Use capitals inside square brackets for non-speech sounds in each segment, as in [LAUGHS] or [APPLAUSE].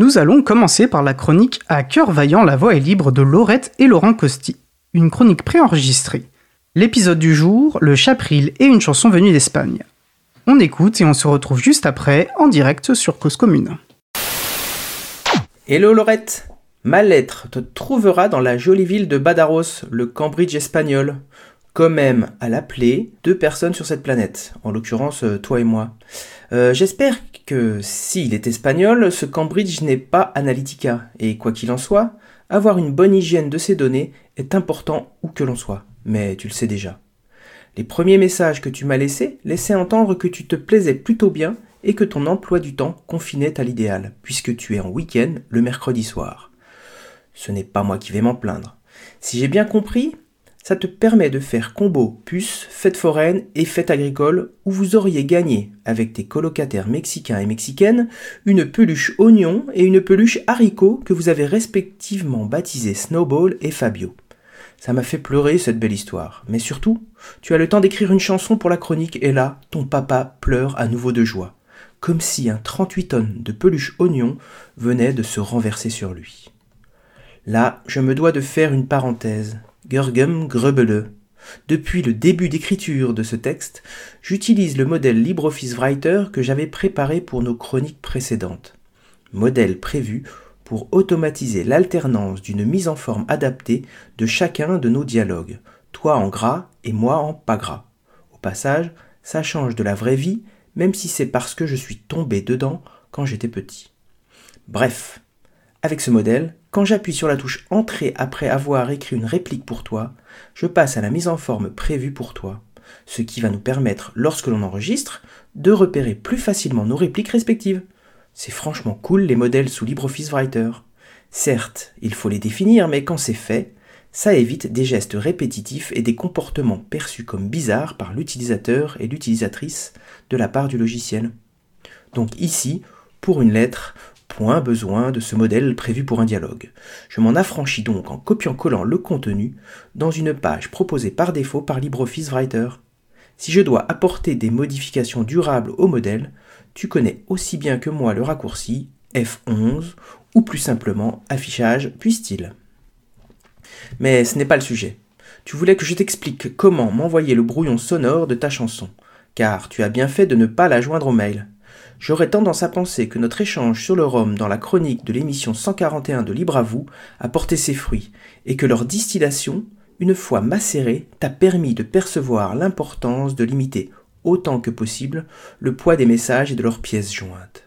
Nous allons commencer par la chronique À cœur vaillant, la voix est libre de Laurette et Laurent Costi. Une chronique préenregistrée. L'épisode du jour, le chapril et une chanson venue d'Espagne. On écoute et on se retrouve juste après en direct sur Cause Commune. Hello Laurette Ma lettre te trouvera dans la jolie ville de Badaros, le Cambridge espagnol. Comme même à l'appeler deux personnes sur cette planète, en l'occurrence euh, toi et moi. Euh, j'espère que s'il est espagnol, ce Cambridge n'est pas Analytica, et quoi qu'il en soit, avoir une bonne hygiène de ses données est important où que l'on soit, mais tu le sais déjà. Les premiers messages que tu m'as laissés laissaient entendre que tu te plaisais plutôt bien et que ton emploi du temps confinait à l'idéal, puisque tu es en week-end le mercredi soir. Ce n'est pas moi qui vais m'en plaindre. Si j'ai bien compris, ça te permet de faire combo puce, fête foraine et fête agricole où vous auriez gagné, avec tes colocataires mexicains et mexicaines, une peluche oignon et une peluche haricot que vous avez respectivement baptisé Snowball et Fabio. Ça m'a fait pleurer cette belle histoire, mais surtout, tu as le temps d'écrire une chanson pour la chronique et là, ton papa pleure à nouveau de joie, comme si un 38 tonnes de peluche oignon venait de se renverser sur lui. Là, je me dois de faire une parenthèse Gurgum Grubele. Depuis le début d'écriture de ce texte, j'utilise le modèle LibreOffice Writer que j'avais préparé pour nos chroniques précédentes. Modèle prévu pour automatiser l'alternance d'une mise en forme adaptée de chacun de nos dialogues, toi en gras et moi en pas gras. Au passage, ça change de la vraie vie, même si c'est parce que je suis tombé dedans quand j'étais petit. Bref, avec ce modèle, quand j'appuie sur la touche Entrée après avoir écrit une réplique pour toi, je passe à la mise en forme prévue pour toi, ce qui va nous permettre, lorsque l'on enregistre, de repérer plus facilement nos répliques respectives. C'est franchement cool les modèles sous LibreOffice Writer. Certes, il faut les définir, mais quand c'est fait, ça évite des gestes répétitifs et des comportements perçus comme bizarres par l'utilisateur et l'utilisatrice de la part du logiciel. Donc ici, pour une lettre, point besoin de ce modèle prévu pour un dialogue. Je m'en affranchis donc en copiant-collant le contenu dans une page proposée par défaut par LibreOffice Writer. Si je dois apporter des modifications durables au modèle, tu connais aussi bien que moi le raccourci F11 ou plus simplement affichage puis style. Mais ce n'est pas le sujet. Tu voulais que je t'explique comment m'envoyer le brouillon sonore de ta chanson, car tu as bien fait de ne pas la joindre au mail. J'aurais tendance à penser que notre échange sur le rhum dans la chronique de l'émission 141 de Libre à vous a porté ses fruits, et que leur distillation, une fois macérée, t'a permis de percevoir l'importance de limiter autant que possible le poids des messages et de leurs pièces jointes.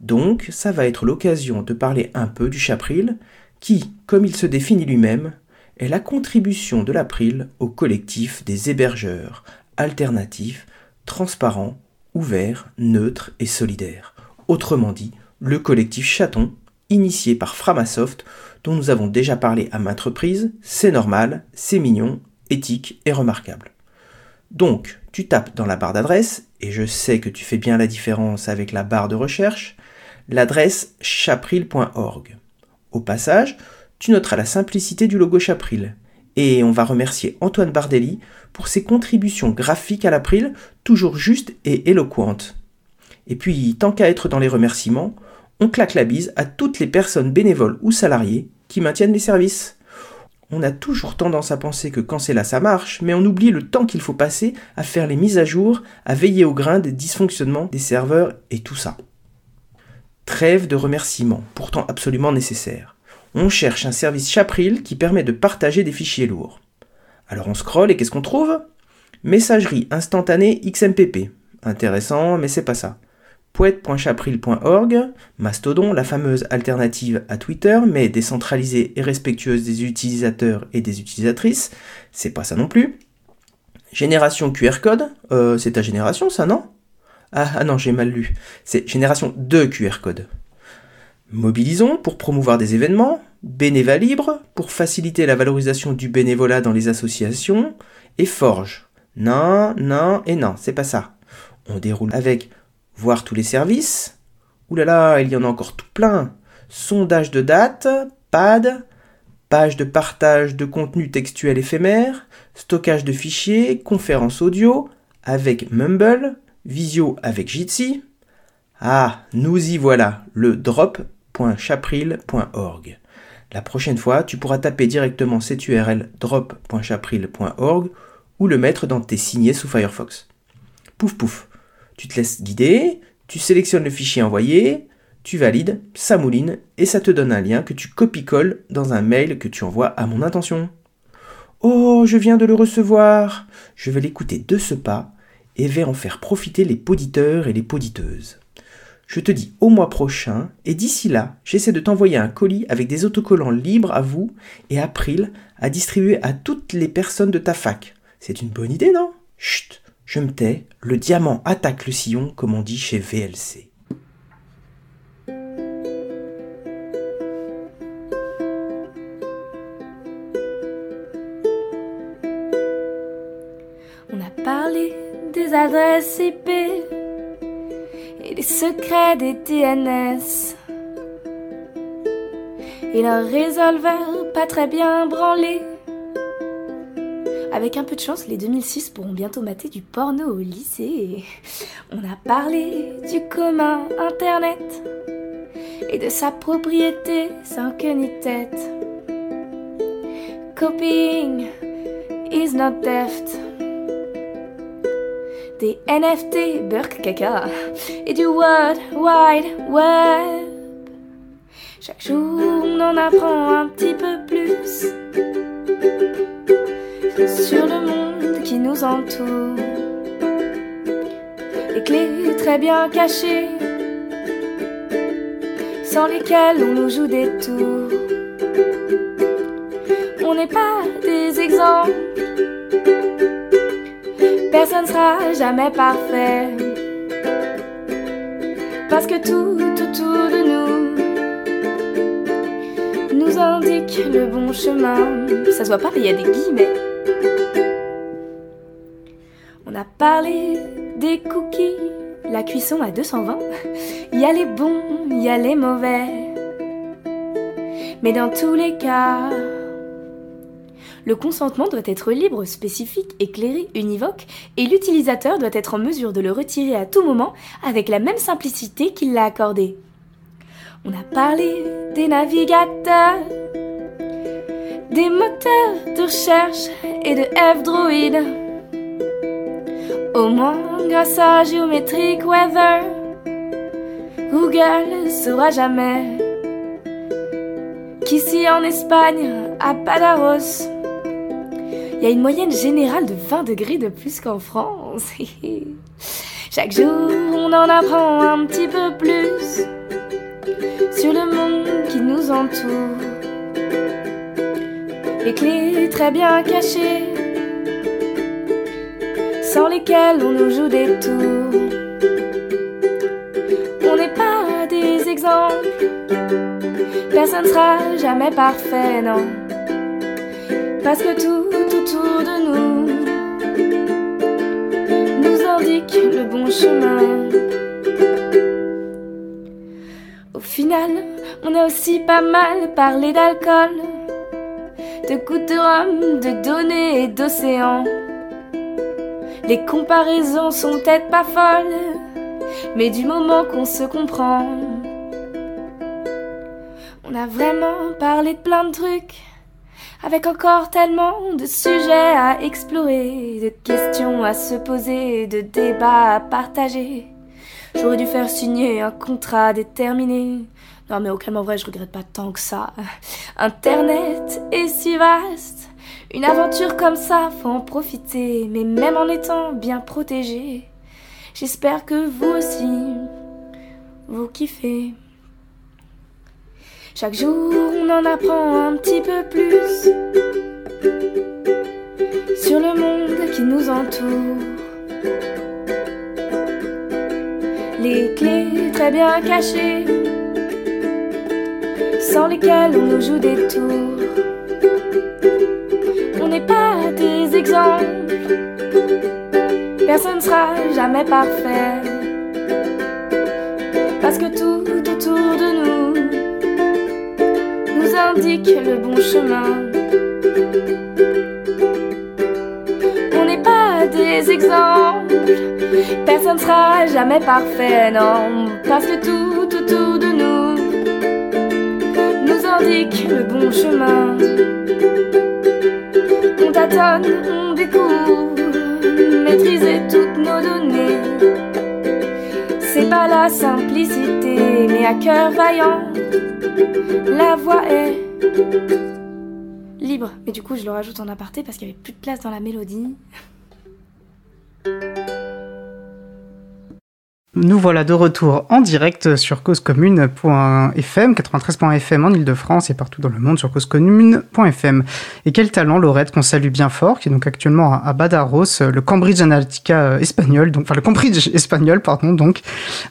Donc, ça va être l'occasion de parler un peu du Chapril, qui, comme il se définit lui-même, est la contribution de l'April au collectif des hébergeurs alternatifs, transparents ouvert, neutre et solidaire. Autrement dit, le collectif Chaton, initié par Framasoft, dont nous avons déjà parlé à maintes reprises, c'est normal, c'est mignon, éthique et remarquable. Donc, tu tapes dans la barre d'adresse, et je sais que tu fais bien la différence avec la barre de recherche, l'adresse chapril.org. Au passage, tu noteras la simplicité du logo Chapril, et on va remercier Antoine Bardelli pour ses contributions graphiques à l'April, toujours justes et éloquentes. Et puis, tant qu'à être dans les remerciements, on claque la bise à toutes les personnes bénévoles ou salariées qui maintiennent les services. On a toujours tendance à penser que quand c'est là ça marche, mais on oublie le temps qu'il faut passer à faire les mises à jour, à veiller au grain des dysfonctionnements des serveurs et tout ça. Trêve de remerciements, pourtant absolument nécessaires on cherche un service Chapril qui permet de partager des fichiers lourds. Alors on scrolle et qu'est-ce qu'on trouve? Messagerie instantanée XMPP. Intéressant, mais c'est pas ça. Poète.chapril.org, Mastodon, la fameuse alternative à Twitter, mais décentralisée et respectueuse des utilisateurs et des utilisatrices, c'est pas ça non plus. Génération QR code, euh, c'est ta génération ça, non? Ah, ah non, j'ai mal lu. C'est génération de QR code. Mobilisons pour promouvoir des événements, Bénéva Libre pour faciliter la valorisation du bénévolat dans les associations, et Forge. Non, non et non, c'est pas ça. On déroule avec voir tous les services. Ouh là là, il y en a encore tout plein. Sondage de date, pad, page de partage de contenu textuel éphémère, stockage de fichiers, conférence audio avec Mumble, visio avec Jitsi. Ah, nous y voilà, le drop La prochaine fois, tu pourras taper directement cette URL drop.chapril.org ou le mettre dans tes signés sous Firefox. Pouf pouf, tu te laisses guider, tu sélectionnes le fichier envoyé, tu valides, ça mouline et ça te donne un lien que tu copies-colles dans un mail que tu envoies à mon intention. Oh, je viens de le recevoir. Je vais l'écouter de ce pas et vais en faire profiter les poditeurs et les poditeuses. Je te dis au mois prochain, et d'ici là, j'essaie de t'envoyer un colis avec des autocollants libres à vous et April à distribuer à toutes les personnes de ta fac. C'est une bonne idée, non? Chut, je me tais, le diamant attaque le sillon, comme on dit chez VLC. On a parlé des adresses IP des secrets des DNS. Et leur résolveur pas très bien branlé. Avec un peu de chance, les 2006 pourront bientôt mater du porno au lycée. On a parlé du commun Internet et de sa propriété sans queue ni tête. Copying is not deft. Des NFT, Burke Caca et du World Wide Web. Chaque jour, on en apprend un petit peu plus sur le monde qui nous entoure. Les clés très bien cachées, sans lesquelles on nous joue des tours. On n'est pas des exemples, personne sera jamais parfait. Parce que tout autour de nous nous indique le bon chemin. Ça se voit pas, mais il y a des guillemets. On a parlé des cookies, la cuisson à 220. Il y a les bons, il y a les mauvais. Mais dans tous les cas, le consentement doit être libre, spécifique, éclairé, univoque, et l'utilisateur doit être en mesure de le retirer à tout moment avec la même simplicité qu'il l'a accordé. On a parlé des navigateurs, des moteurs de recherche et de F-Droid. Au moins, grâce à Geometric Weather, Google saura jamais qu'ici en Espagne, à Padaros, il y a une moyenne générale de 20 degrés de plus qu'en France. [LAUGHS] Chaque jour, on en apprend un petit peu plus sur le monde qui nous entoure. Les clés très bien cachées, sans lesquelles on nous joue des tours. On n'est pas des exemples, personne sera jamais parfait, non. Parce que tout autour de nous nous indique le bon chemin. Au final, on a aussi pas mal parlé d'alcool, de gouttes de rhum, de données et d'océans. Les comparaisons sont peut-être pas folles, mais du moment qu'on se comprend, on a vraiment parlé de plein de trucs, avec encore tellement de sujets à explorer, de questions à se poser, de débats à partager. J'aurais dû faire signer un contrat déterminé. Non mais aucunement vrai, je regrette pas tant que ça. Internet est si vaste. Une aventure comme ça, faut en profiter, mais même en étant bien protégé. J'espère que vous aussi, vous kiffez. Chaque jour, on en apprend un petit peu plus sur le monde qui nous entoure. Les clés très bien cachées, sans lesquelles on nous joue des tours. On n'est pas des exemples, personne sera jamais parfait. Parce que tout autour de nous nous indique le bon chemin. On n'est pas des exemples, personne sera jamais parfait, non. Parce que tout autour de nous indique le bon chemin. On tâtonne, on découvre, maîtriser toutes nos données. C'est pas la simplicité, mais à cœur vaillant, la voix est libre. Mais du coup, je le rajoute en aparté parce qu'il n'y avait plus de place dans la mélodie. Nous voilà de retour en direct sur causecommune.fm, 93.fm en Ile-de-France et partout dans le monde sur causecommune.fm. Et quel talent Laurette qu'on salue bien fort, qui est donc actuellement à Badaros, le Cambridge Analytica espagnol, donc, enfin le Cambridge espagnol, pardon, donc.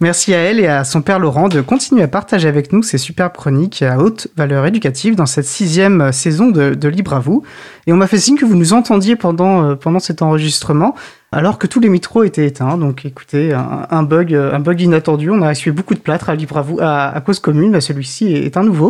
Merci à elle et à son père Laurent de continuer à partager avec nous ces superbes chroniques à haute valeur éducative dans cette sixième saison de, de Libre à vous. Et on m'a fait signe que vous nous entendiez pendant, euh, pendant cet enregistrement alors que tous les micros étaient éteints. Donc écoutez, un, bug, un bug inattendu. On a reçu beaucoup de plâtre à libre à cause commune. Celui-ci est, un nouveau.